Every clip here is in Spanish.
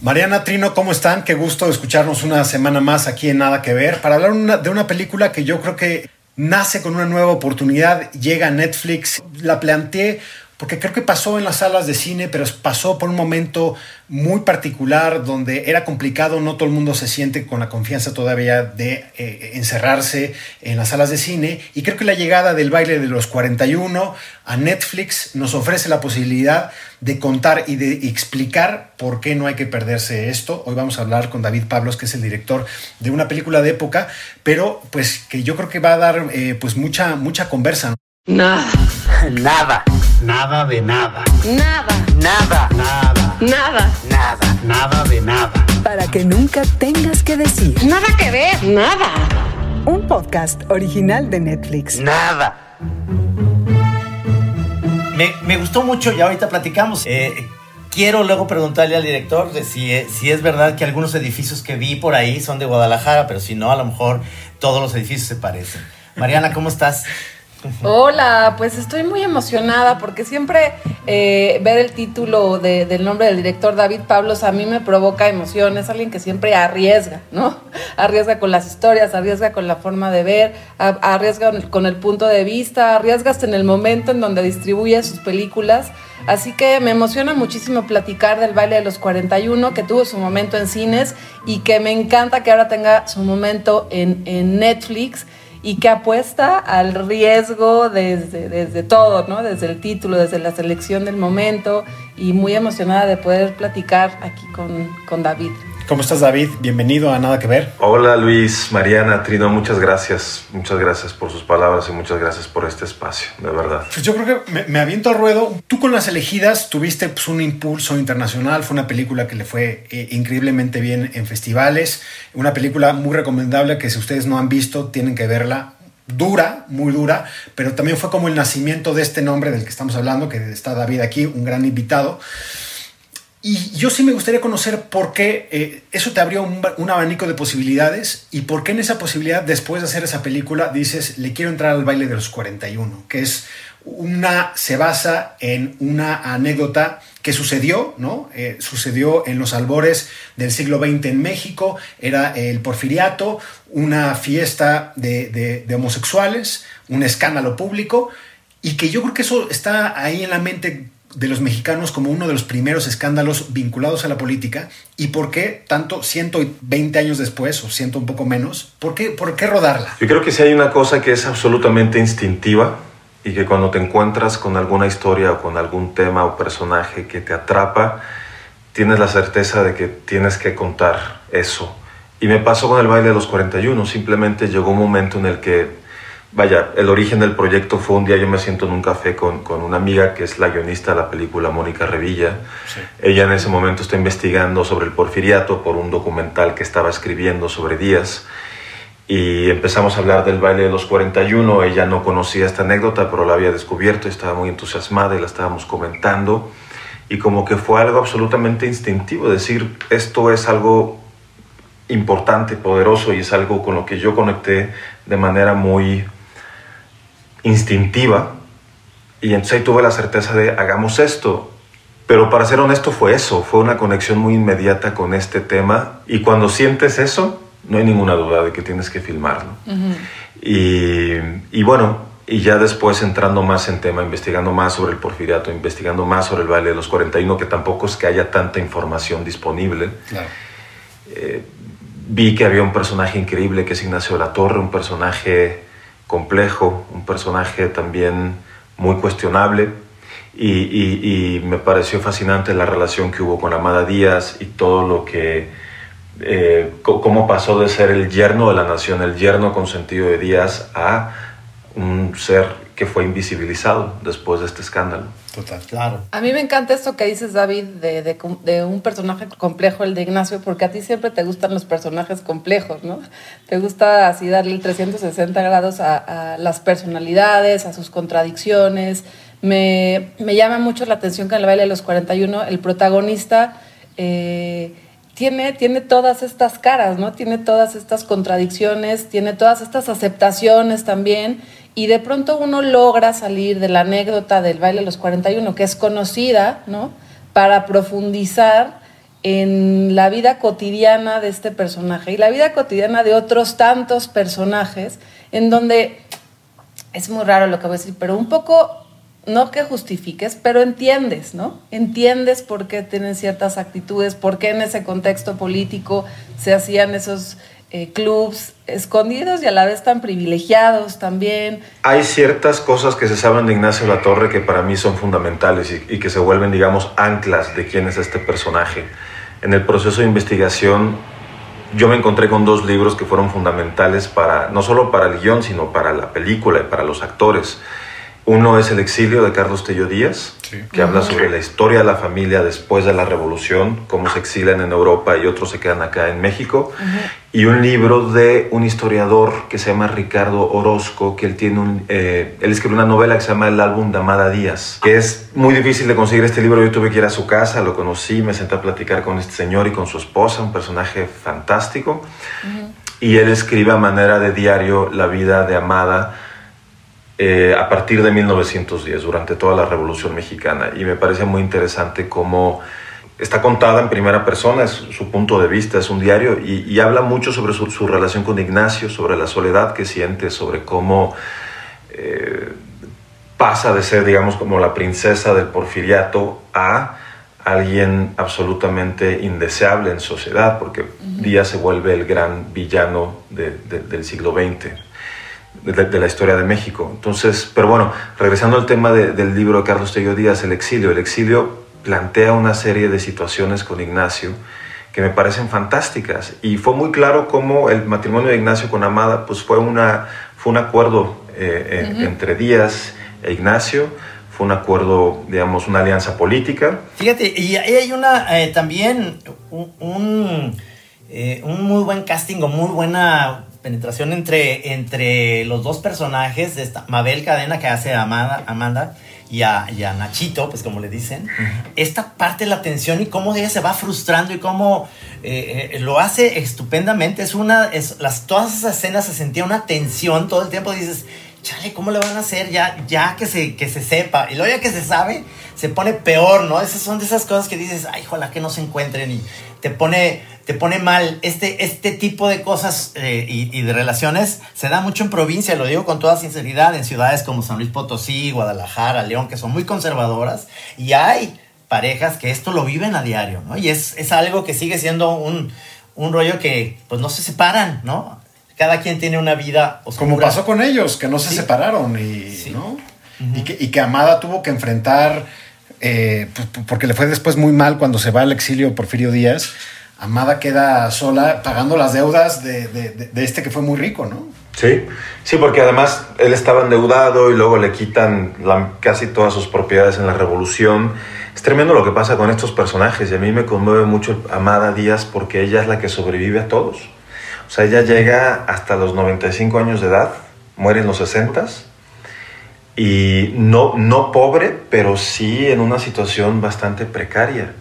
Mariana Trino, ¿cómo están? Qué gusto escucharnos una semana más aquí en Nada que Ver para hablar de una película que yo creo que nace con una nueva oportunidad, llega a Netflix, la planteé porque creo que pasó en las salas de cine, pero pasó por un momento muy particular donde era complicado, no todo el mundo se siente con la confianza todavía de eh, encerrarse en las salas de cine, y creo que la llegada del baile de los 41 a Netflix nos ofrece la posibilidad de contar y de explicar por qué no hay que perderse esto. Hoy vamos a hablar con David Pablos, que es el director de una película de época, pero pues que yo creo que va a dar eh, pues mucha, mucha conversa. Nada. Nada. Nada de nada. Nada. Nada. Nada. Nada. Nada. Nada de nada. Para que nunca tengas que decir. Nada que ver. Nada. Un podcast original de Netflix. Nada. Me, gustó mucho y ahorita platicamos. Eh, quiero luego preguntarle al director de si, si es verdad que algunos edificios que vi por ahí son de Guadalajara, pero si no, a lo mejor todos los edificios se parecen. Mariana, ¿cómo estás? Hola, pues estoy muy emocionada porque siempre eh, ver el título del nombre del director David Pablos a mí me provoca emoción. Es alguien que siempre arriesga, ¿no? Arriesga con las historias, arriesga con la forma de ver, arriesga con el punto de vista, arriesga hasta en el momento en donde distribuye sus películas. Así que me emociona muchísimo platicar del baile de los 41, que tuvo su momento en cines y que me encanta que ahora tenga su momento en, en Netflix y que apuesta al riesgo desde, desde todo, ¿no? Desde el título, desde la selección del momento y muy emocionada de poder platicar aquí con, con David. ¿Cómo estás David? Bienvenido a Nada que Ver. Hola Luis, Mariana, Trino, muchas gracias. Muchas gracias por sus palabras y muchas gracias por este espacio, de verdad. Pues yo creo que me, aviento al ruedo. Tú con las elegidas tuviste pues, un impulso internacional, fue una película que le fue eh, increíblemente bien en festivales, una película muy recomendable que si ustedes no han visto tienen que verla. Dura, muy dura, pero también fue como el nacimiento de este nombre del que estamos hablando, que está David aquí, un gran invitado. Y yo sí me gustaría conocer por qué eh, eso te abrió un, abanico de posibilidades y por qué en esa posibilidad, después de hacer esa película, dices, le quiero entrar al baile de los 41, que es una, se basa en una anécdota que sucedió, ¿no? Eh, sucedió en los albores del siglo XX en México, era el porfiriato, una fiesta de homosexuales, un escándalo público, y que yo creo que eso está ahí en la mente de los mexicanos como uno de los primeros escándalos vinculados a la política y por qué tanto 120 años después o siento un poco menos, ¿por qué, ¿por qué rodarla? Yo creo que si hay una cosa que es absolutamente instintiva y que cuando te encuentras con alguna historia o con algún tema o personaje que te atrapa, tienes la certeza de que tienes que contar eso. Y me pasó con el baile de los 41, simplemente llegó un momento en el que Vaya, el origen del proyecto fue un día yo me siento en un café con, con una amiga que es la guionista de la película, Mónica Revilla. Ella en ese momento está investigando sobre el porfiriato por un documental que estaba escribiendo sobre Díaz. Y empezamos a hablar del baile de los 41. Ella no conocía esta anécdota, pero la había descubierto y estaba muy entusiasmada y la estábamos comentando. Y como que fue algo absolutamente instintivo, decir, esto es algo importante, poderoso y es algo con lo que yo conecté de manera muy instintiva y entonces ahí tuve la certeza de hagamos esto. Pero para ser honesto fue eso, fue una conexión muy inmediata con este tema y cuando sientes eso, no hay ninguna duda de que tienes que filmarlo. y, y, bueno, y ya después entrando más en tema, investigando más sobre el porfiriato, investigando más sobre el baile de los 41, que tampoco es que haya tanta información disponible. Eh, vi que había un personaje increíble que es Ignacio de la Torre, un personaje complejo, un personaje también muy cuestionable y, me pareció fascinante la relación que hubo con Amada Díaz y todo lo que, eh, cómo pasó de ser el yerno de la nación, el yerno con sentido de Díaz, a un ser que fue invisibilizado después de este escándalo. Total, claro. A mí me encanta esto que dices, David, de, un personaje complejo, el de Ignacio, porque a ti siempre te gustan los personajes complejos, ¿no? Te gusta así darle el 360 grados a, las personalidades, a sus contradicciones. Me, me, llama mucho la atención que en el baile de los 41 el protagonista... Eh, tiene, tiene todas estas caras, ¿no? Tiene todas estas contradicciones, tiene todas estas aceptaciones también, y de pronto uno logra salir de la anécdota del baile de los 41, que es conocida, ¿no? Para profundizar en la vida cotidiana de este personaje y la vida cotidiana de otros tantos personajes, en donde es muy raro lo que voy a decir, pero un poco, no que justifiques, pero entiendes, ¿no? Entiendes por qué tienen ciertas actitudes, por qué en ese contexto político se hacían esos eh, clubs escondidos y a la vez tan privilegiados también. Hay ciertas cosas que se saben de Ignacio La Torre que para mí son fundamentales y, y que se vuelven, digamos, anclas de quién es este personaje. En el proceso de investigación yo me encontré con dos libros que fueron fundamentales para, no solo para el guion, sino para la película y para los actores. Uno es El exilio de Carlos Tello Díaz, que habla sobre la historia de la familia después de la revolución, cómo se exilan en Europa y otros se quedan acá en México. Y un libro de un historiador que se llama Ricardo Orozco, que él tiene un, eh, él escribió una novela que se llama El álbum de Amada Díaz, que es muy difícil de conseguir este libro. Yo tuve que ir a su casa, lo conocí, me senté a platicar con este señor y con su esposa, un personaje fantástico. Y él escribe a manera de diario la vida de Amada eh, a partir de 1910, durante toda la Revolución Mexicana. Y me parece muy interesante cómo está contada en primera persona, es su punto de vista, es un diario, y, y habla mucho sobre su, su, relación con Ignacio, sobre la soledad que siente, sobre cómo eh, pasa de ser, digamos, como la princesa del porfiriato a alguien absolutamente indeseable en sociedad, porque uh -huh. Díaz se vuelve el gran villano de, de, del siglo XX de, de, la historia de México. Entonces, pero bueno, regresando al tema de, del libro de Carlos Tello Díaz, El exilio. El exilio plantea una serie de situaciones con Ignacio que me parecen fantásticas y fue muy claro cómo el matrimonio de Ignacio con Amada pues fue, una, fue un acuerdo eh, uh -huh. entre Díaz e Ignacio, fue un acuerdo, digamos, una alianza política. Fíjate, y hay una eh, también un, un, eh, un muy buen casting o muy buena penetración entre, entre los dos personajes de esta Mabel Cadena que hace a Amanda, Amanda y, a, y, a, Nachito, pues como le dicen, uh -huh. esta parte de la tensión y cómo ella se va frustrando y cómo eh, eh, lo hace estupendamente. Es una, es, las, todas esas escenas se sentía una tensión todo el tiempo. Dices, chale, ¿cómo le van a hacer ya, ya que, se, que se sepa? Y luego ya que se sabe, se pone peor, ¿no? Esas son de esas cosas que dices, ay, ojalá que no se encuentren y te pone, te pone mal. Este, este tipo de cosas eh, y, y, de relaciones se da mucho en provincia, lo digo con toda sinceridad, en ciudades como San Luis Potosí, Guadalajara, León, que son muy conservadoras y hay parejas que esto lo viven a diario, ¿no? Y es, es algo que sigue siendo un, un rollo que pues no se separan, ¿no? Cada quien tiene una vida oscura. Como pasó con ellos, que no se sí. separaron y, sí. ¿no? Uh -huh. y, que, y que Amada tuvo que enfrentar eh, porque le fue después muy mal cuando se va al exilio Porfirio Díaz, Amada queda sola pagando las deudas de, de, de, este que fue muy rico, ¿no? Sí, sí, porque además él estaba endeudado y luego le quitan la, casi todas sus propiedades en la revolución. Es tremendo lo que pasa con estos personajes y a mí me conmueve mucho Amada Díaz porque ella es la que sobrevive a todos. O sea, ella llega hasta los 95 años de edad, muere en los 60 y no, no pobre, pero sí en una situación bastante precaria.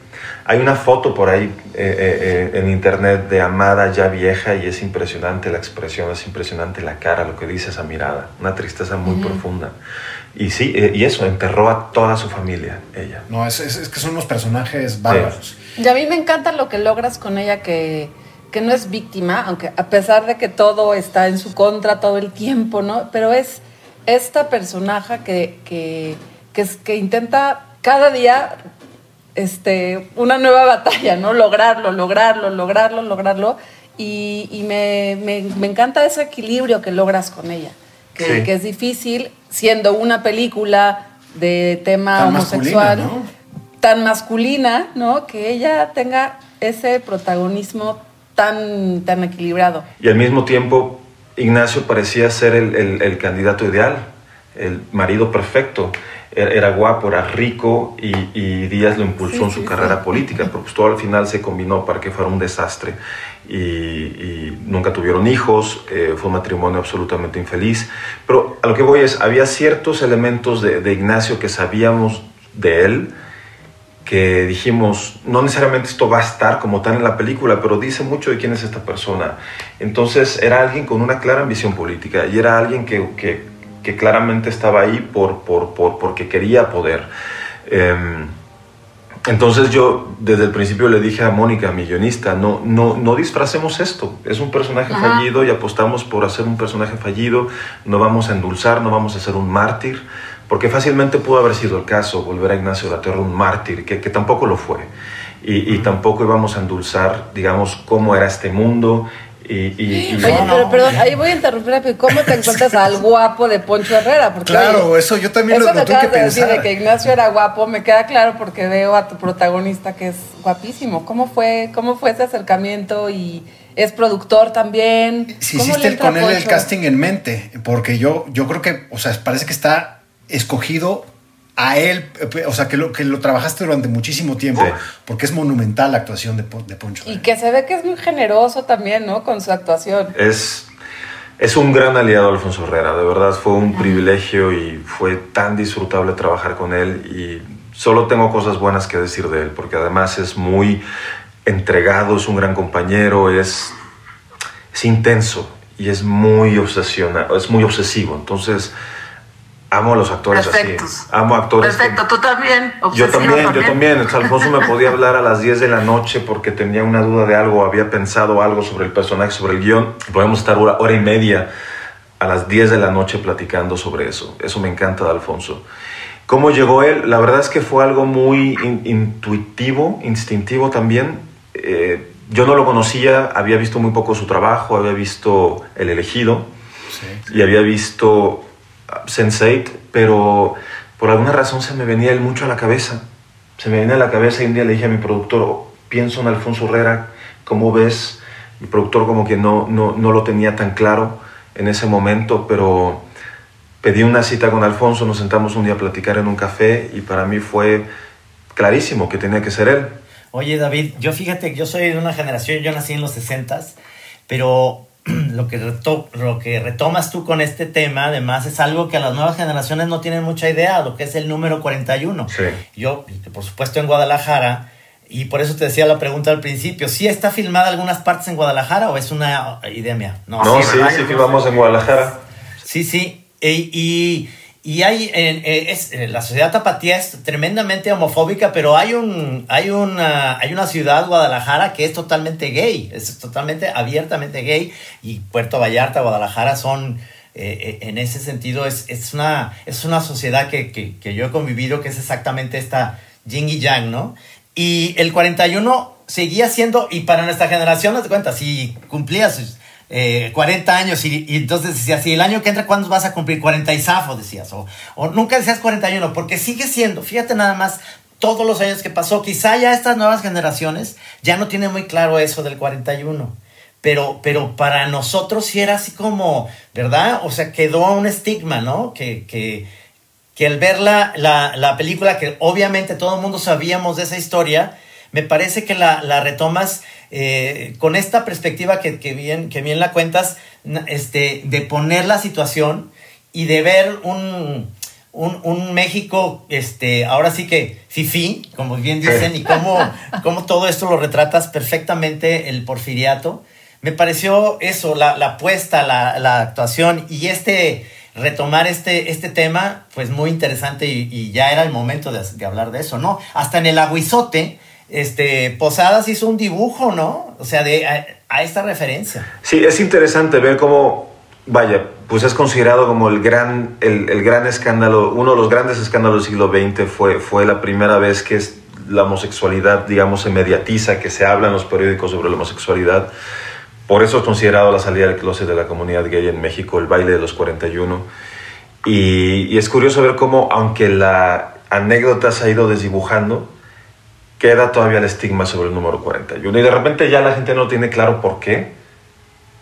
Hay una foto por ahí eh, eh, en internet de Amada ya vieja y es impresionante la expresión, es impresionante la cara, lo que dice esa mirada, una tristeza muy mm. profunda. Y sí, eh, y eso, enterró a toda su familia, ella. No, es, es, es que son unos personajes bárbaros. Sí. Y a mí me encanta lo que logras con ella, que, que no es víctima, aunque a pesar de que todo está en su contra todo el tiempo, ¿no? Pero es esta personaje que, que, que, que intenta cada día este, una nueva batalla, ¿no? Lograrlo, lograrlo, lograrlo, lograrlo. Y, y me, me, me, encanta ese equilibrio que logras con ella, que, sí. que es difícil siendo una película de tema tan homosexual, masculina, ¿no? tan masculina, ¿no? Que ella tenga ese protagonismo tan, tan equilibrado. Y al mismo tiempo, Ignacio parecía ser el, el, el candidato ideal, el marido perfecto era guapo, era rico y, y Díaz lo impulsó sí, en su sí, carrera sí. política, pero pues todo al final se combinó para que fuera un desastre y, y nunca tuvieron hijos, eh, fue un matrimonio absolutamente infeliz. Pero a lo que voy es, había ciertos elementos de, de Ignacio que sabíamos de él, que dijimos, no necesariamente esto va a estar como tal en la película, pero dice mucho de quién es esta persona. Entonces era alguien con una clara ambición política y era alguien que, que que claramente estaba ahí por, por, por, porque quería poder. Eh, Entonces yo desde el principio le dije a Mónica, mi guionista, no, no, no disfracemos esto. Es un personaje fallido y apostamos por hacer un personaje fallido. No vamos a endulzar, no vamos a ser un mártir, porque fácilmente pudo haber sido el caso, volver a Ignacio de la Torre un mártir, que, que tampoco lo fue. Y, y tampoco íbamos a endulzar, digamos, cómo era este mundo y, y- y- Oye, pero perdón, ahí voy a interrumpir rápido. ¿Cómo te encuentras al guapo de Poncho Herrera? Porque, Claro, oye, eso yo también eso lo, lo que tuve que de decir pensar. de que Ignacio era guapo, me queda claro porque veo a tu protagonista que es guapísimo. ¿Cómo fue, cómo fue ese acercamiento? Y es productor también. Si ¿Cómo le hiciste el- con él el casting en mente, porque yo, yo creo que, o sea, parece que está escogido a él, o sea, que lo, que lo trabajaste durante muchísimo tiempo, Sí. porque es monumental la actuación de Poncho. Y que se ve que es muy generoso también, ¿no? Con su actuación. es, es un gran aliado Alfonso Herrera, de verdad fue un privilegio y fue tan disfrutable trabajar con él y solo tengo cosas buenas que decir de él, porque además es muy entregado, es un gran compañero, es, es intenso y es muy obsesionado, es muy obsesivo, entonces amo a los actores Perfectos. así, amo actores que- Perfecto, tú también. yo obsesivo también, yo también. Alfonso me podía hablar a las 10 de la noche porque tenía una duda de algo, había pensado algo sobre el personaje, sobre el guion. Podemos estar hora, hora y media a las 10 de la noche platicando sobre eso. Eso me encanta de Alfonso. ¿Cómo llegó él? La verdad es que fue algo muy in- intuitivo, instintivo también. Eh, yo no lo conocía, había visto muy poco su trabajo, había visto El elegido y había visto Sense8, pero por alguna razón se me venía él mucho a la cabeza. Se me venía a la cabeza y un día le dije a mi productor, "Oh, pienso en Alfonso Herrera, ¿cómo ves? Mi productor como que no, no, no lo tenía tan claro en ese momento, pero pedí una cita con Alfonso, nos sentamos un día a platicar en un café y para mí fue clarísimo que tenía que ser él. Oye, David, yo fíjate yo soy de una generación, yo nací en los 60 pero lo que, reto- lo que retomas tú con este tema, además, es algo que a las nuevas generaciones no tienen mucha idea, lo que es el número 41. Sí. Yo, por supuesto, en Guadalajara, y por eso te decía la pregunta al principio, ¿sí está filmada algunas partes en Guadalajara o es una idea mía? No, sí, sí, filmamos en Guadalajara. Sí, sí. Y, y hay, eh, es, eh, la sociedad tapatía es tremendamente homofóbica, pero hay, un, hay, una, hay una ciudad, Guadalajara, que es totalmente gay, es totalmente abiertamente gay, y Puerto Vallarta, Guadalajara son, eh, eh, en ese sentido, es, es, una, es una sociedad que, que, que yo he convivido, que es exactamente esta yin y yang, ¿no? Y el 41 seguía siendo, y para nuestra generación, no te cuenta, si cumplías eh, 40 años y, y entonces decías, si el año que entra, ¿cuándo vas a cumplir? 40 y zafo, decías, o, o nunca decías 41, porque sigue siendo, fíjate nada más, todos los años que pasó, quizá ya estas nuevas generaciones ya no tienen muy claro eso del 41. Pero, pero para nosotros sí era así como, ¿verdad? O sea, quedó un estigma, ¿no? Que, que, que al ver la, la, la película, que obviamente todo el mundo sabíamos de esa historia, me parece que la, la retomas eh, con esta perspectiva que, que bien, que bien la cuentas, este, de poner la situación y de ver un, un, un México, este, ahora sí que fifí, como bien dicen, y cómo, cómo todo esto lo retratas perfectamente, el porfiriato. Me pareció eso, la, la apuesta, la, la actuación y este retomar este, este tema, pues muy interesante y, y ya era el momento de, de hablar de eso, ¿no? Hasta en el aguizote, este, Posadas hizo un dibujo, ¿no? O sea, de, a, esta referencia. Sí, es interesante ver cómo, vaya, pues es considerado como el gran, el, el gran escándalo, uno de los grandes escándalos del siglo XX fue, fue la primera vez que la homosexualidad, digamos, se mediatiza, que se habla en los periódicos sobre la homosexualidad. Por eso es considerado la salida del closet de la comunidad gay en México, el baile de los 41. Y, y es curioso ver cómo, aunque la anécdota se ha ido desdibujando, queda todavía el estigma sobre el número 41. Y de repente ya la gente no tiene claro por qué,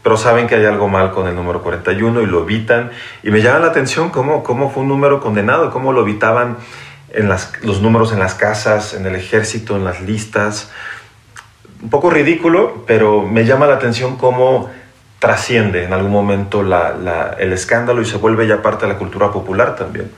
pero saben que hay algo mal con el número 41 y lo evitan. Y me llama la atención cómo, cómo fue un número condenado, cómo lo evitaban en los números en las casas, en el ejército, en las listas. Un poco ridículo, pero me llama la atención cómo trasciende en algún momento el escándalo y se vuelve ya parte de la cultura popular también.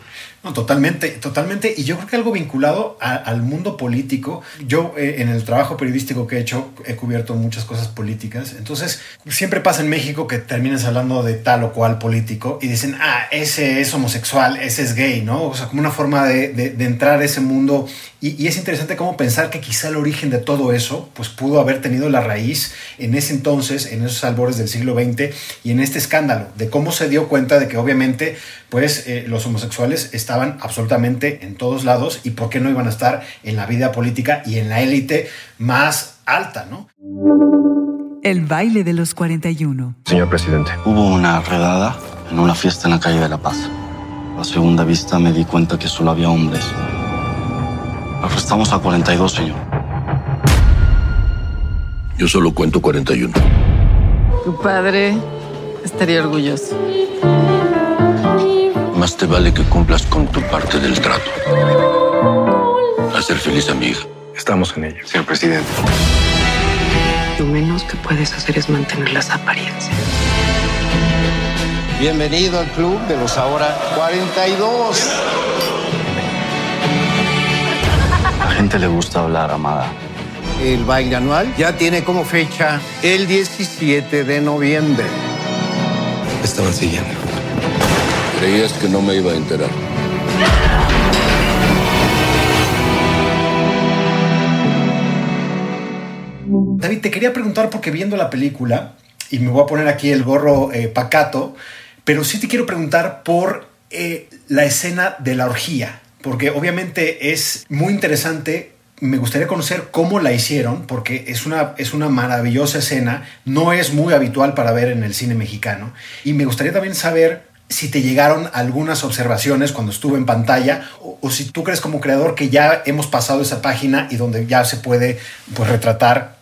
No, totalmente, totalmente. Y yo creo que algo vinculado a- al mundo político. Yo eh, en el trabajo periodístico que he hecho he cubierto muchas cosas políticas. Entonces, siempre pasa en México que terminas hablando de tal o cual político y dicen, ah, ese es homosexual, ese es gay, ¿no? O sea, como una forma de, de- de entrar a ese mundo. Y, y es interesante cómo pensar que quizá el origen de todo eso, pues pudo haber tenido la raíz en ese entonces, en esos albores del siglo XX y en este escándalo, de cómo se dio cuenta de que obviamente, pues eh, los homosexuales estaban absolutamente en todos lados y por qué no iban a estar en la vida política y en la élite más alta, ¿no? El baile de los 41. Señor presidente, Hubo una redada en una fiesta en la calle de La Paz. A segunda vista me di cuenta que solo había hombres. Arrestamos a 42, señor. Yo solo cuento 41. Tu padre estaría orgulloso. Más te vale que cumplas con tu parte del trato. Hacer feliz a mi hija. estamos en ello. Señor presidente. Lo menos que puedes hacer es mantener las apariencias. Bienvenido al club de los ahora 42. A la gente le gusta hablar, Amada. El baile anual ya tiene como fecha el 17 de noviembre. Estaban siguiendo. Creías que no me iba a enterar. David, te quería preguntar porque viendo la película, y me voy a poner aquí el gorro eh, pacato, pero sí te quiero preguntar por eh, la escena de la orgía, porque obviamente es muy interesante. Me gustaría conocer cómo la hicieron, porque es una, es una maravillosa escena, no es muy habitual para ver en el cine mexicano, y me gustaría también saber si te llegaron algunas observaciones cuando estuvo en pantalla o, o si tú crees como creador que ya hemos pasado esa página y donde ya se puede pues, retratar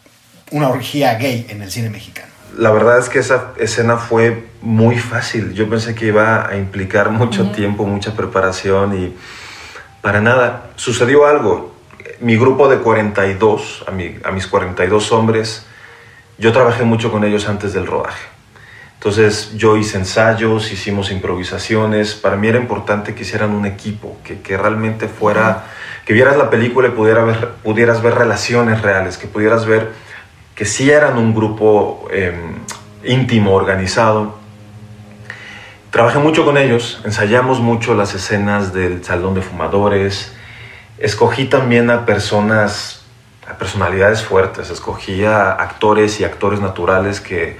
una orgía gay en el cine mexicano. La verdad es que esa escena fue muy fácil. Yo pensé que iba a implicar mucho tiempo, mucha preparación y para nada. Sucedió algo. Mi grupo de 42, a, mi- a mis 42 hombres, yo trabajé mucho con ellos antes del rodaje. Entonces yo hice ensayos, hicimos improvisaciones. Para mí era importante que hicieran un equipo, que, que realmente fuera, que vieras la película y pudiera ver, pudieras ver relaciones reales, que pudieras ver que sí eran un grupo eh, íntimo, organizado. Trabajé mucho con ellos, ensayamos mucho las escenas del salón de fumadores. Escogí también a personas, a personalidades fuertes. Escogí a actores y actores naturales que,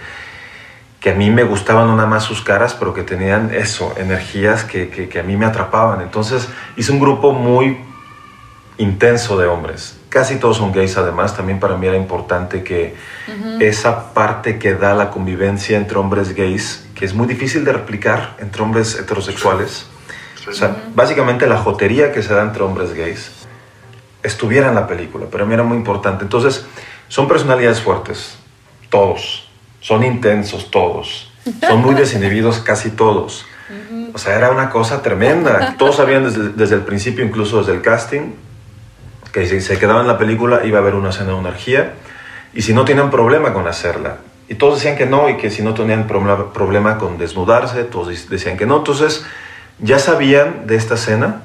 que a mí me gustaban no nada más sus caras, pero que tenían eso, energías que, que, que a mí me atrapaban. Entonces hice un grupo muy intenso de hombres. Casi todos son gays además. También para mí era importante que esa parte que da la convivencia entre hombres gays, que es muy difícil de replicar entre hombres heterosexuales, o sea, básicamente la jotería que se da entre hombres gays, estuviera en la película. Para mí era muy importante. Entonces, son personalidades fuertes, todos. Son intensos todos. Son muy desinhibidos casi todos. O sea, era una cosa tremenda. Todos sabían desde, desde el principio, incluso desde el casting, que si se quedaba en la película iba a haber una escena de energía y si no tenían problema con hacerla. Y todos decían que no y que si no tenían problema, problema con desnudarse, todos dec- decían que no. Entonces ya sabían de esta escena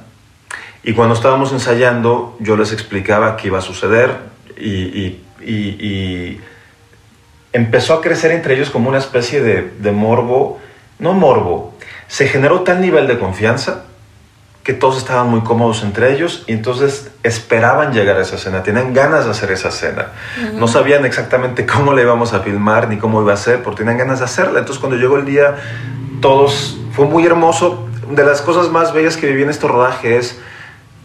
y cuando estábamos ensayando yo les explicaba qué iba a suceder y- y- y empezó a crecer entre ellos como una especie de, de morbo, no morbo, se generó tal nivel de confianza que todos estaban muy cómodos entre ellos y entonces esperaban llegar a esa escena, tenían ganas de hacer esa escena. No sabían exactamente cómo la íbamos a filmar ni cómo iba a ser, pero tenían ganas de hacerla. Entonces cuando llegó el día, todos, fue muy hermoso. De las cosas más bellas que viví en este rodaje es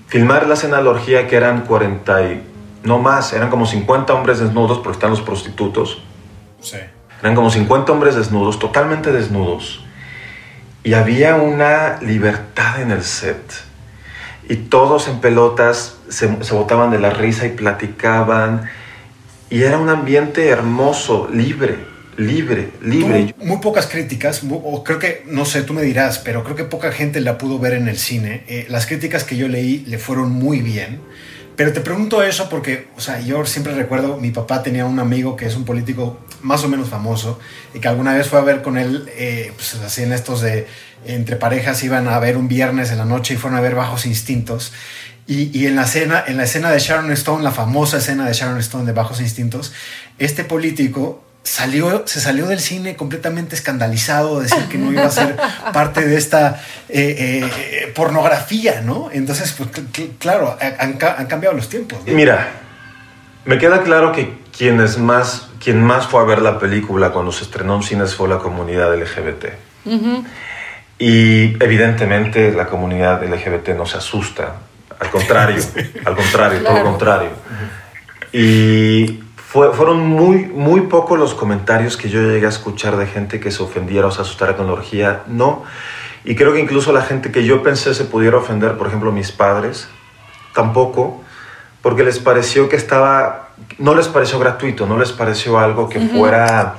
filmar la escena de la orgía que eran 40 y no más, eran como 50 hombres desnudos porque están los prostitutos. Sí. Eran como 50 hombres desnudos, totalmente desnudos. Y había una libertad en el set. Y todos en pelotas se, se botaban de la risa y platicaban. Y era un ambiente hermoso, libre, libre, libre. Tuvo muy pocas críticas, o creo que, no sé, tú me dirás, pero creo que poca gente la pudo ver en el cine. Eh, las críticas que yo leí le fueron muy bien, Pero te pregunto eso porque, o sea, yo siempre recuerdo, mi papá tenía un amigo que es un político más o menos famoso y que alguna vez fue a ver con él, eh, pues así en estos de, entre parejas iban a ver un viernes en la noche y fueron a ver Bajos Instintos. Y, y en, la escena, en la escena de Sharon Stone, la famosa escena de Sharon Stone de Bajos Instintos, este político salió, se salió del cine completamente escandalizado, decir que no iba a ser parte de esta eh, eh, pornografía, ¿no? Entonces, pues cl- claro, han, ca- han cambiado los tiempos. ¿no? Mira, me queda claro que quienes más, quien más fue a ver la película cuando se estrenó en cines fue la comunidad LGBT. Y evidentemente la comunidad LGBT no se asusta, al contrario, al contrario, todo lo contrario. Y fue- fueron muy, muy pocos los comentarios que yo llegué a escuchar de gente que se ofendiera o se asustara con la orgía, no. Y creo que incluso la gente que yo pensé se pudiera ofender, por ejemplo, mis padres, tampoco, porque les pareció que estaba, no les pareció gratuito, no les pareció algo que fuera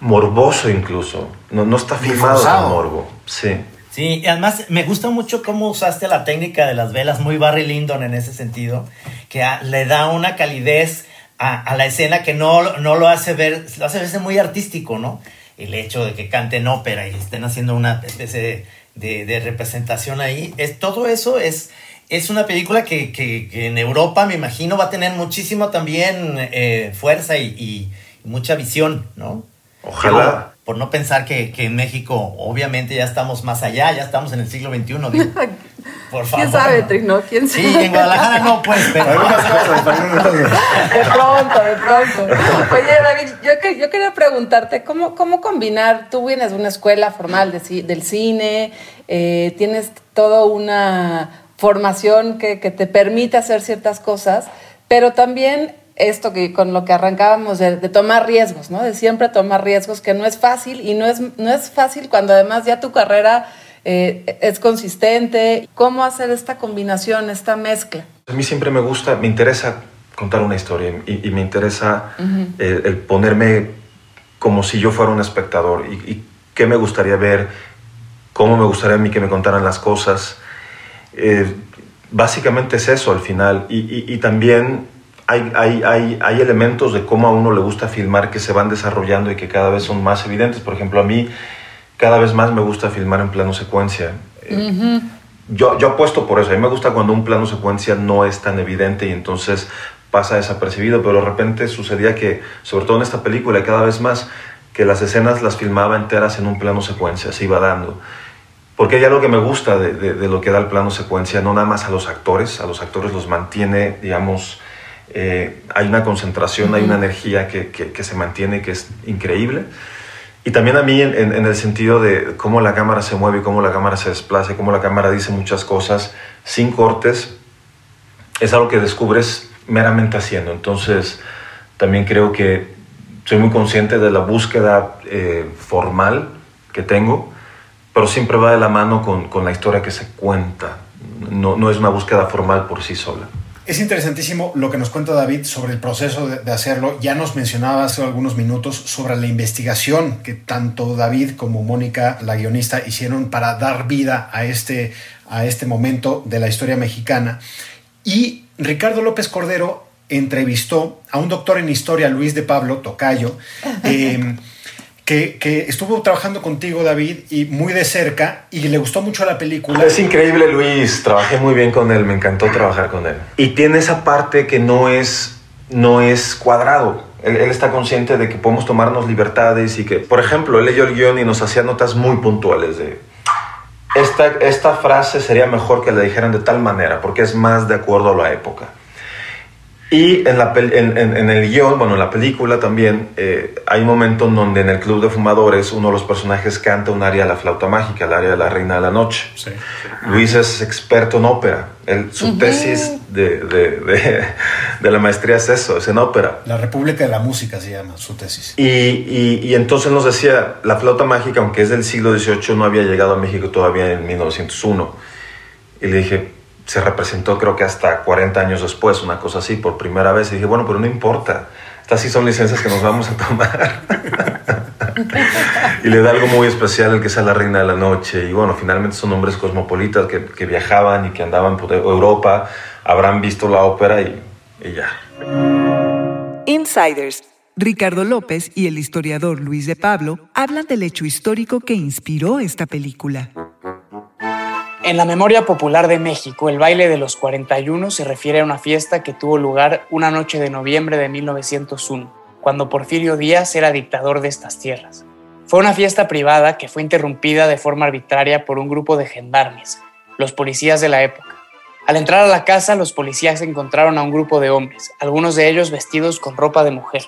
morboso incluso. No, no está filmado con morbo. Sí. Sí, y además me gusta mucho cómo usaste la técnica de las velas, muy Barry Lyndon en ese sentido, que a- le da una calidez a, a la escena que no, no lo hace ver, lo hace verse muy artístico, ¿no? El hecho de que canten ópera y estén haciendo una especie de, de representación ahí, es, todo eso es, es una película que, que- en Europa, me imagino, va a tener muchísimo también eh, fuerza y mucha visión, ¿no? Ojalá. Por no pensar que, que en México, obviamente, ya estamos más allá, ya estamos en el siglo XXI. digo. Por favor. ¿Quién sabe, Trino? ¿Quién sabe? Sí, en Guadalajara no, pues, pero. Algunas cosas. De pronto, de pronto. Oye, David, yo, que- yo quería preguntarte, ¿cómo, ¿cómo combinar? Tú vienes de una escuela formal de del cine, eh, tienes toda una formación que, que te permite hacer ciertas cosas, pero también esto que con lo que arrancábamos de, de tomar riesgos, ¿no? De siempre tomar riesgos, que no es fácil y no es, no es fácil cuando además ya tu carrera eh, es consistente. ¿Cómo hacer esta combinación, esta mezcla? A mí siempre me gusta, me interesa contar una historia y, y me interesa el, el ponerme como si yo fuera un espectador y, y qué me gustaría ver, cómo me gustaría a mí que me contaran las cosas. Eh, básicamente es eso al final y también hay, hay, hay, hay elementos de cómo a uno le gusta filmar que se van desarrollando y que cada vez son más evidentes. Por ejemplo, a mí cada vez más me gusta filmar en plano secuencia. Eh, yo, yo apuesto por eso. A mí me gusta cuando un plano secuencia no es tan evidente y entonces pasa desapercibido, pero de repente sucedía que, sobre todo en esta película cada vez más, que las escenas las filmaba enteras en un plano secuencia, se iba dando. Porque hay algo que me gusta de, de- de lo que da el plano secuencia, no nada más a los actores, a los actores los mantiene, digamos, eh, hay una concentración, hay una energía que, que- que se mantiene que es increíble. Y también a mí en, en- en el sentido de cómo la cámara se mueve, cómo la cámara se desplaza, cómo la cámara dice muchas cosas sin cortes, es algo que descubres meramente haciendo. Entonces, también creo que soy muy consciente de la búsqueda eh, formal que tengo, pero siempre va de la mano con, con la historia que se cuenta. No, no es una búsqueda formal por sí sola. Es interesantísimo lo que nos cuenta David sobre el proceso de, de hacerlo. Ya nos mencionaba hace algunos minutos sobre la investigación que tanto David como Mónica, la guionista, hicieron para dar vida a este, a este momento de la historia mexicana. Y Ricardo López Cordero entrevistó a un doctor en historia, Luis de Pablo Tocayo, eh, que, que estuvo trabajando contigo, David, y muy de cerca, y le gustó mucho la película. Es increíble, Luis. Trabajé muy bien con él. Me encantó trabajar con él. Y tiene esa parte que no es, no es cuadrado. Él, él está consciente de que podemos tomarnos libertades y que, por ejemplo, él leyó el guion y nos hacía notas muy puntuales de... Esta, esta frase sería mejor que la dijeran de tal manera, porque es más de acuerdo a la época. Y en, la, en, en- en el guion, bueno, en la película también, eh, hay un momento en donde en el club de fumadores uno de los personajes canta un área de la flauta mágica, el área de la reina de la noche. Luis es experto en ópera. Él, su tesis de, de, de- de la maestría es eso, es en ópera. La República de la Música se llama su tesis. Y, y- y entonces nos decía, la flauta mágica, aunque es del siglo XVIII, no había llegado a México todavía en 1901. Y le dije, se representó creo que hasta 40 años después, una cosa así, por primera vez. Y dije, bueno, pero no importa. Estas sí son licencias que nos vamos a tomar. y le da algo muy especial el que sea la reina de la noche. Y bueno, finalmente son hombres cosmopolitas que, que viajaban y que andaban por Europa, habrán visto la ópera y, y ya. Insiders. Ricardo López y el historiador Luis de Pablo hablan del hecho histórico que inspiró esta película. En la memoria popular de México, el baile de los 41 se refiere a una fiesta que tuvo lugar una noche de noviembre de 1901, cuando Porfirio Díaz era dictador de estas tierras. Fue una fiesta privada que fue interrumpida de forma arbitraria por un grupo de gendarmes, los policías de la época. Al entrar a la casa, los policías encontraron a un grupo de hombres, algunos de ellos vestidos con ropa de mujer.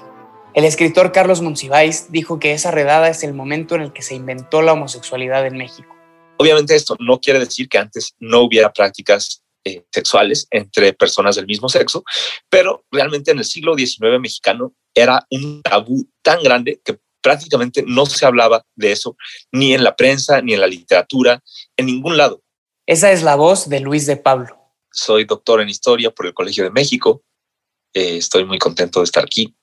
El escritor Carlos Monsiváis dijo que esa redada es el momento en el que se inventó la homosexualidad en México. Obviamente esto no quiere decir que antes no hubiera prácticas eh, sexuales entre personas del mismo sexo, pero realmente en el siglo XIX mexicano era un tabú tan grande que prácticamente no se hablaba de eso ni en la prensa, ni en la literatura, en ningún lado. Esa es la voz de Luis de Pablo. Soy doctor en historia por el Colegio de México. Eh, estoy muy contento de estar aquí,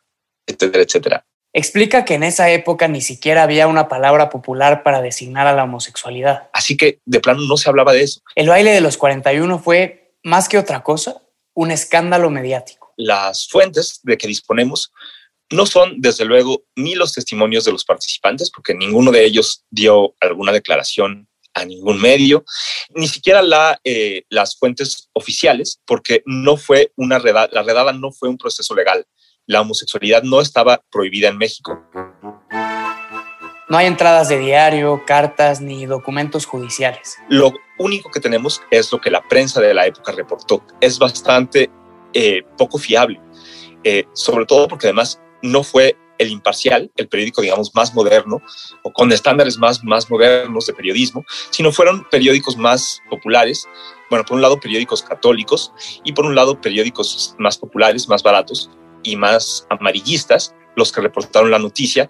etcétera, etcétera explica que en esa época ni siquiera había una palabra popular para designar a la homosexualidad. Así que de plano no se hablaba de eso. El baile de los 41 fue, más que otra cosa, un escándalo mediático. Las fuentes de que disponemos no son, desde luego, ni los testimonios de los participantes, porque ninguno de ellos dio alguna declaración a ningún medio, ni siquiera la, eh, las fuentes oficiales, porque no fue una redada, la redada no fue un proceso legal la homosexualidad no estaba prohibida en México. No hay entradas de diario, cartas ni documentos judiciales. Lo único que tenemos es lo que la prensa de la época reportó. Es bastante eh, poco fiable, eh, sobre todo porque además no fue el imparcial, el periódico, digamos, más moderno o con estándares más, más modernos de periodismo, sino fueron periódicos más populares. Bueno, por un lado periódicos católicos y por un lado periódicos más populares, más baratos, y más amarillistas los que reportaron la noticia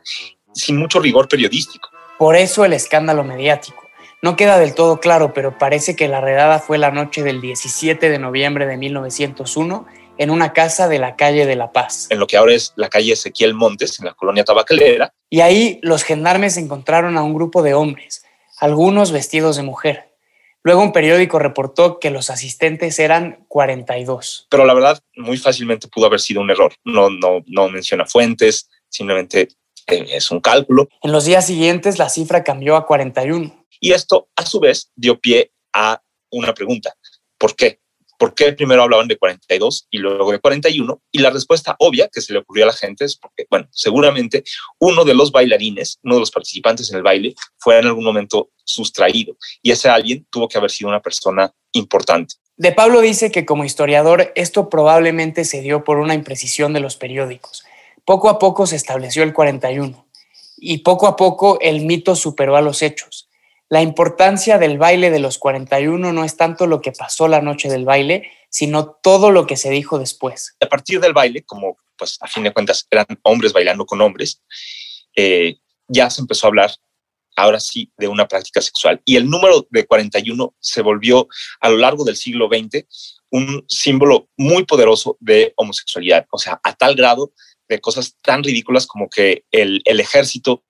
sin mucho rigor periodístico. Por eso el escándalo mediático. No queda del todo claro, pero parece que la redada fue la noche del 17 de noviembre de 1901 en una casa de la calle de La Paz. En lo que ahora es la calle Ezequiel Montes, en la colonia tabacalera. Y ahí los gendarmes encontraron a un grupo de hombres, algunos vestidos de mujer. Luego un periódico reportó que los asistentes eran 42. Pero la verdad, muy fácilmente pudo haber sido un error. No, no, no menciona fuentes, simplemente eh, es un cálculo. En los días siguientes la cifra cambió a 41. Y esto, a su vez, dio pie a una pregunta. ¿Por qué? ¿Por qué primero hablaban de 42 y luego de 41? Y la respuesta obvia que se le ocurrió a la gente es porque, bueno, seguramente uno de los bailarines, uno de los participantes en el baile, fue en algún momento sustraído y ese alguien tuvo que haber sido una persona importante. De Pablo dice que como historiador esto probablemente se dio por una imprecisión de los periódicos. Poco a poco se estableció el 41 y poco a poco el mito superó a los hechos la importancia del baile de los 41 no es tanto lo que pasó la noche del baile, sino todo lo que se dijo después. A partir del baile, como pues a fin de cuentas eran hombres bailando con hombres, eh, ya se empezó a hablar ahora sí de una práctica sexual. Y el número de 41 se volvió a lo largo del siglo XX un símbolo muy poderoso de homosexualidad, o sea, a tal grado de cosas tan ridículas como que el, el ejército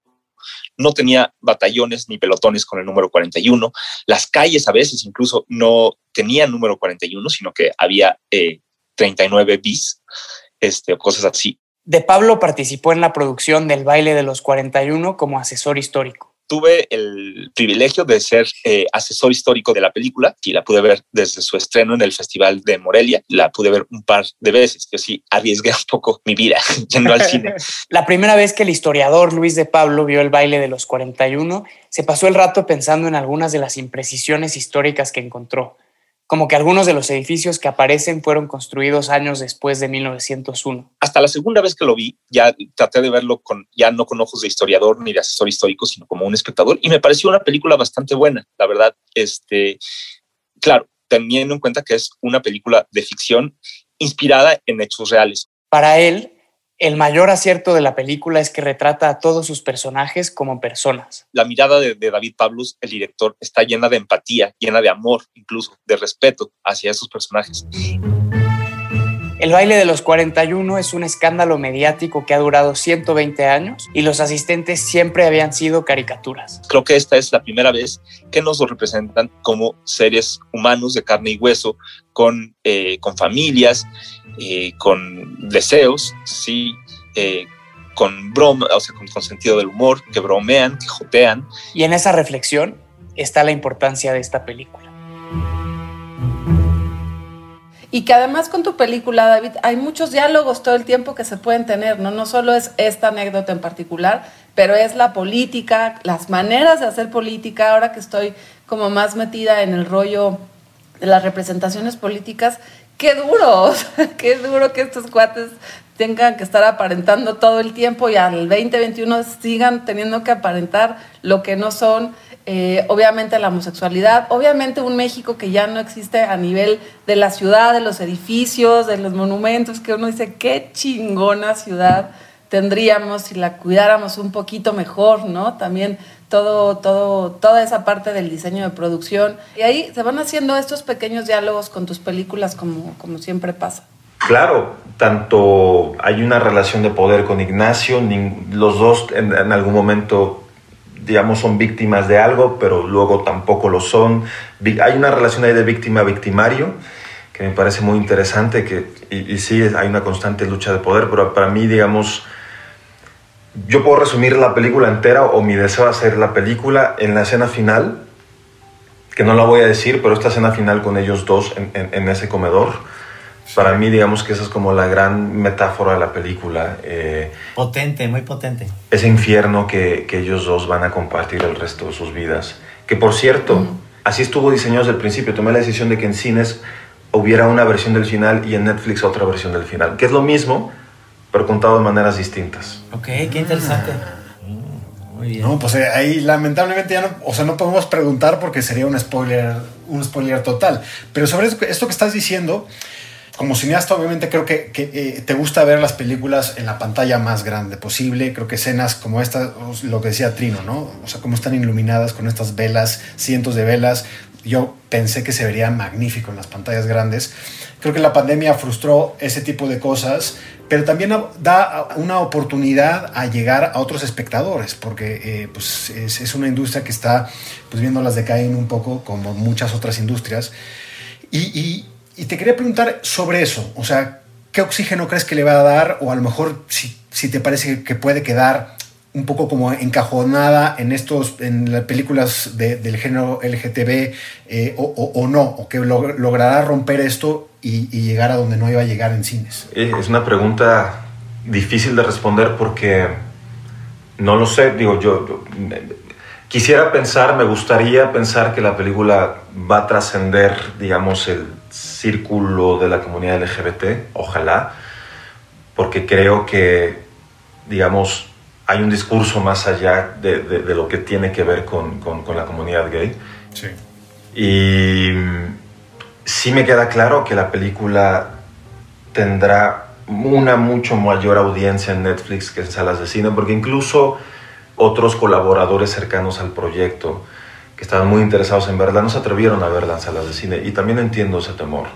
no tenía batallones ni pelotones con el número 41. Las calles a veces incluso no tenían número 41, sino que había 39 eh, bis este, cosas así. De Pablo participó en la producción del baile de los 41 como asesor histórico tuve el privilegio de ser eh, asesor histórico de la película y la pude ver desde su estreno en el Festival de Morelia. La pude ver un par de veces. Yo sí arriesgué un poco mi vida yendo al cine. la primera vez que el historiador Luis de Pablo vio el baile de los 41, se pasó el rato pensando en algunas de las imprecisiones históricas que encontró como que algunos de los edificios que aparecen fueron construidos años después de 1901. Hasta la segunda vez que lo vi, ya traté de verlo con, ya no con ojos de historiador ni de asesor histórico, sino como un espectador, y me pareció una película bastante buena, la verdad. Este, claro, teniendo en cuenta que es una película de ficción inspirada en hechos reales. Para él, el mayor acierto de la película es que retrata a todos sus personajes como personas. La mirada de, David Pablos, el director, está llena de empatía, llena de amor, incluso de respeto hacia esos personajes. El baile de los 41 es un escándalo mediático que ha durado 120 años y los asistentes siempre habían sido caricaturas. Creo que esta es la primera vez que nos lo representan como seres humanos de carne y hueso, con, eh, con familias, eh, con deseos, sí, eh, con broma, o sea, con, con sentido del humor, que bromean, que jotean. Y en esa reflexión está la importancia de esta película. Y que además con tu película, David, hay muchos diálogos todo el tiempo que se pueden tener, ¿no? No solo es esta anécdota en particular, pero es la política, las maneras de hacer política, ahora que estoy como más metida en el rollo de las representaciones políticas, qué duro, qué duro que estos cuates tengan que estar aparentando todo el tiempo y al 2021 sigan teniendo que aparentar lo que no son. Eh, obviamente la homosexualidad, obviamente un México que ya no existe a nivel de la ciudad, de los edificios, de los monumentos, que uno dice, qué chingona ciudad tendríamos si la cuidáramos un poquito mejor, ¿no? También todo, todo, toda esa parte del diseño de producción. Y ahí se van haciendo estos pequeños diálogos con tus películas como, como siempre pasa. Claro, tanto hay una relación de poder con Ignacio, los dos en, en algún momento digamos, son víctimas de algo, pero luego tampoco lo son. Hay una relación ahí de víctima-victimario que me parece muy interesante, que, y, y, sí, hay una constante lucha de poder, pero para mí, digamos, yo puedo resumir la película entera o mi deseo de hacer la película en la escena final, que no la voy a decir, pero esta escena final con ellos dos en, en, en ese comedor para mí, digamos que esa es como la gran metáfora de la película. Eh, potente, muy potente. Ese infierno que, que, ellos dos van a compartir el resto de sus vidas. Que por cierto, mm. así estuvo diseñado desde el principio. Tomé la decisión de que en cines hubiera una versión del final y en Netflix otra versión del final. Que es lo mismo, pero contado de maneras distintas. Ok, qué interesante. Muy bien. No, pues eh, ahí lamentablemente ya no, o sea, no podemos preguntar porque sería un spoiler, un spoiler total. Pero sobre esto que estás diciendo, como cineasta, obviamente creo que, que eh, te gusta ver las películas en la pantalla más grande posible. Creo que escenas como esta, lo que decía Trino, ¿no? O sea, cómo están iluminadas con estas velas, cientos de velas. Yo pensé que se vería magnífico en las pantallas grandes. Creo que la pandemia frustró ese tipo de cosas, pero también da una oportunidad a llegar a otros espectadores, porque eh, pues es, es, una industria que está pues, viéndolas decaer un poco, como muchas otras industrias. y, y y te quería preguntar sobre eso, o sea, ¿qué oxígeno crees que le va a dar? O a lo mejor si, si te parece que puede quedar un poco como encajonada en estos, en las películas de, del género LGTB eh, o, no, o que lo, logrará romper esto y, llegar a donde no iba a llegar en cines. Es una pregunta difícil de responder porque no lo sé, digo, yo quisiera pensar, me gustaría pensar que la película va a trascender, digamos, el círculo de la comunidad LGBT, ojalá, porque creo que, digamos, hay un discurso más allá de, de, de lo que tiene que ver con, con, con la comunidad gay. Sí. Y sí me queda claro que la película tendrá una mucho mayor audiencia en Netflix que en salas de cine, porque incluso otros colaboradores cercanos al proyecto, que estaban muy interesados en verla, no se atrevieron a verla en salas de cine y también entiendo ese temor.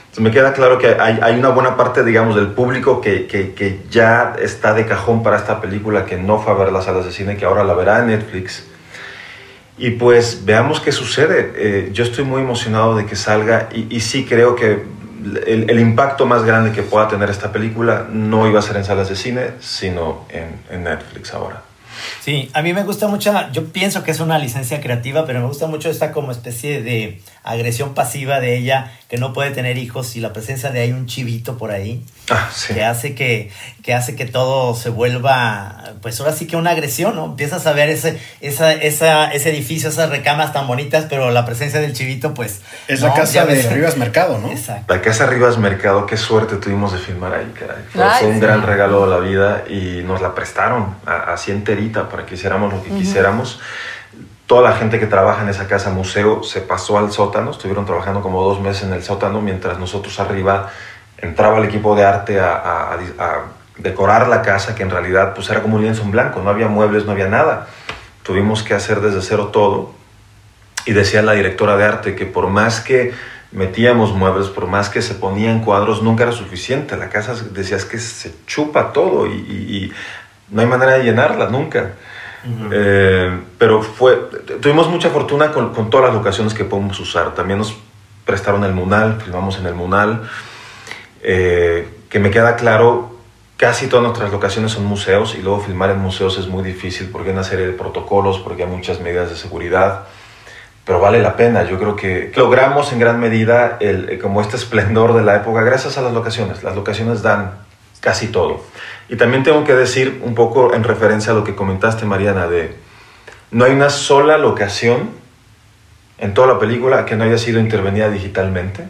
Entonces me queda claro que hay, hay una buena parte, digamos, del público que, que, que, ya está de cajón para esta película, que no fue a ver las salas de cine, que ahora la verá en Netflix. Y pues veamos qué sucede. Eh, yo estoy muy emocionado de que salga y, y sí creo que el, el, impacto más grande que pueda tener esta película no iba a ser en salas de cine, sino en, en Netflix ahora. Sí, a mí me gusta mucho, yo pienso que es una licencia creativa, pero me gusta mucho esta como especie de agresión pasiva de ella, que no puede tener hijos y la presencia de ahí un chivito por ahí, ah, sí. que, hace que, que hace que todo se vuelva, pues ahora sí que una agresión, ¿no? Empiezas a ver ese, esa, esa, ese edificio, esas recamas tan bonitas, pero la presencia del chivito, pues... Es la casa de ves... Rivas Mercado, ¿no? Exacto. La casa Rivas Mercado, qué suerte tuvimos de filmar ahí, caray. Fue, Ay, fue un sí. gran regalo de la vida y nos la prestaron así enterita para que hiciéramos lo que uh -huh. quisiéramos toda la gente que trabaja en esa casa museo se pasó al sótano, estuvieron trabajando como dos meses en el sótano, mientras nosotros arriba entraba el equipo de arte a, a, a, decorar la casa, que en realidad pues era como un lienzo en blanco, no había muebles, no había nada. Tuvimos que hacer desde cero todo. Y decía la directora de arte que por más que metíamos muebles, por más que se ponían cuadros, nunca era suficiente. La casa decías que se chupa todo y, y- y no hay manera de llenarla nunca. Eh, pero fue, tuvimos mucha fortuna con, con todas las locaciones que podemos usar. También nos prestaron el Munal, filmamos en el Munal. Eh, que me queda claro, casi todas nuestras locaciones son museos y luego filmar en museos es muy difícil porque hay una serie de protocolos, porque hay muchas medidas de seguridad pero vale la pena. Yo creo que logramos en gran medida el, como este esplendor de la época gracias a las locaciones. Las locaciones dan casi todo. Y también tengo que decir un poco en referencia a lo que comentaste, Mariana, de no hay una sola locación en toda la película que no haya sido intervenida digitalmente.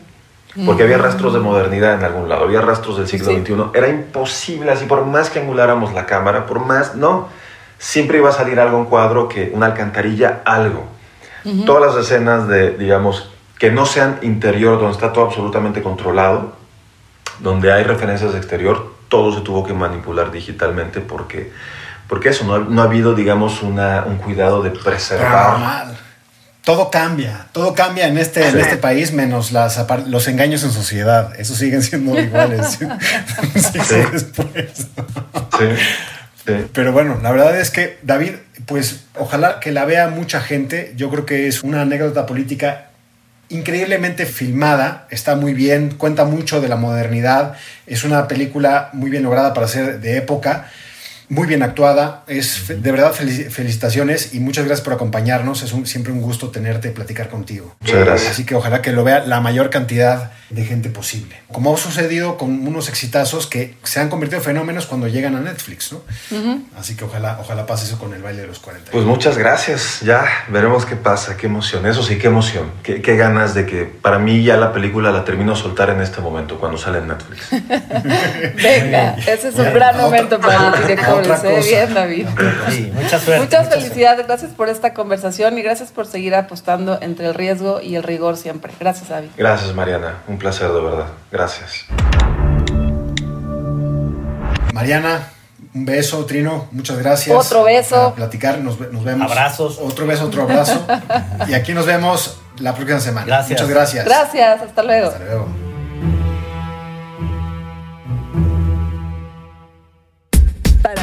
Porque había rastros de modernidad en algún lado, había rastros del siglo Sí. XXI. Era imposible, así por más que anguláramos la cámara, por más, no. Siempre iba a salir algo en cuadro, que una alcantarilla, algo. Todas las escenas de, digamos, que no sean interior, donde está todo absolutamente controlado, donde hay referencias de exterior, todo se tuvo que manipular digitalmente porque, porque eso, no ha, no ha habido, digamos, una, un cuidado de preservar. Normal. Todo cambia, todo cambia en este, en este país, menos las, los engaños en sociedad. Esos siguen siendo iguales. Sí, Sí. después. Sí, sí. Pero bueno, la verdad es que David, pues ojalá que la vea mucha gente. Yo creo que es una anécdota política increíblemente filmada, está muy bien, cuenta mucho de la modernidad, es una película muy bien lograda para ser de época, muy bien actuada, es de verdad felici- felicitaciones y muchas gracias por acompañarnos, es un- siempre un gusto tenerte y platicar contigo. Muchas gracias. Así que ojalá que lo vea la mayor cantidad de gente posible. Como ha sucedido con unos exitazos que se han convertido en fenómenos cuando llegan a Netflix, ¿no? Así que ojalá, ojalá pase eso con el baile de los 40. Pues muchas gracias, ya veremos qué pasa, qué emoción, eso sí, qué emoción, qué, qué ganas de que para mí ya la película la termino de soltar en este momento, cuando sale en Netflix. Venga, ese es un gran momento para otra ¿eh? cosa. Bien, David. Sí, mucha suerte. Muchas mucha felicidades, gracias por esta conversación y gracias por seguir apostando entre el riesgo y el rigor siempre. Gracias, David. Gracias Mariana, un placer de verdad, gracias. Mariana, un beso, Trino, muchas gracias. Otro beso. Platicar, nos, nos vemos. Abrazos. Otro beso, otro abrazo. y aquí nos vemos la próxima semana. Gracias. Muchas gracias. Gracias, hasta luego. Hasta luego.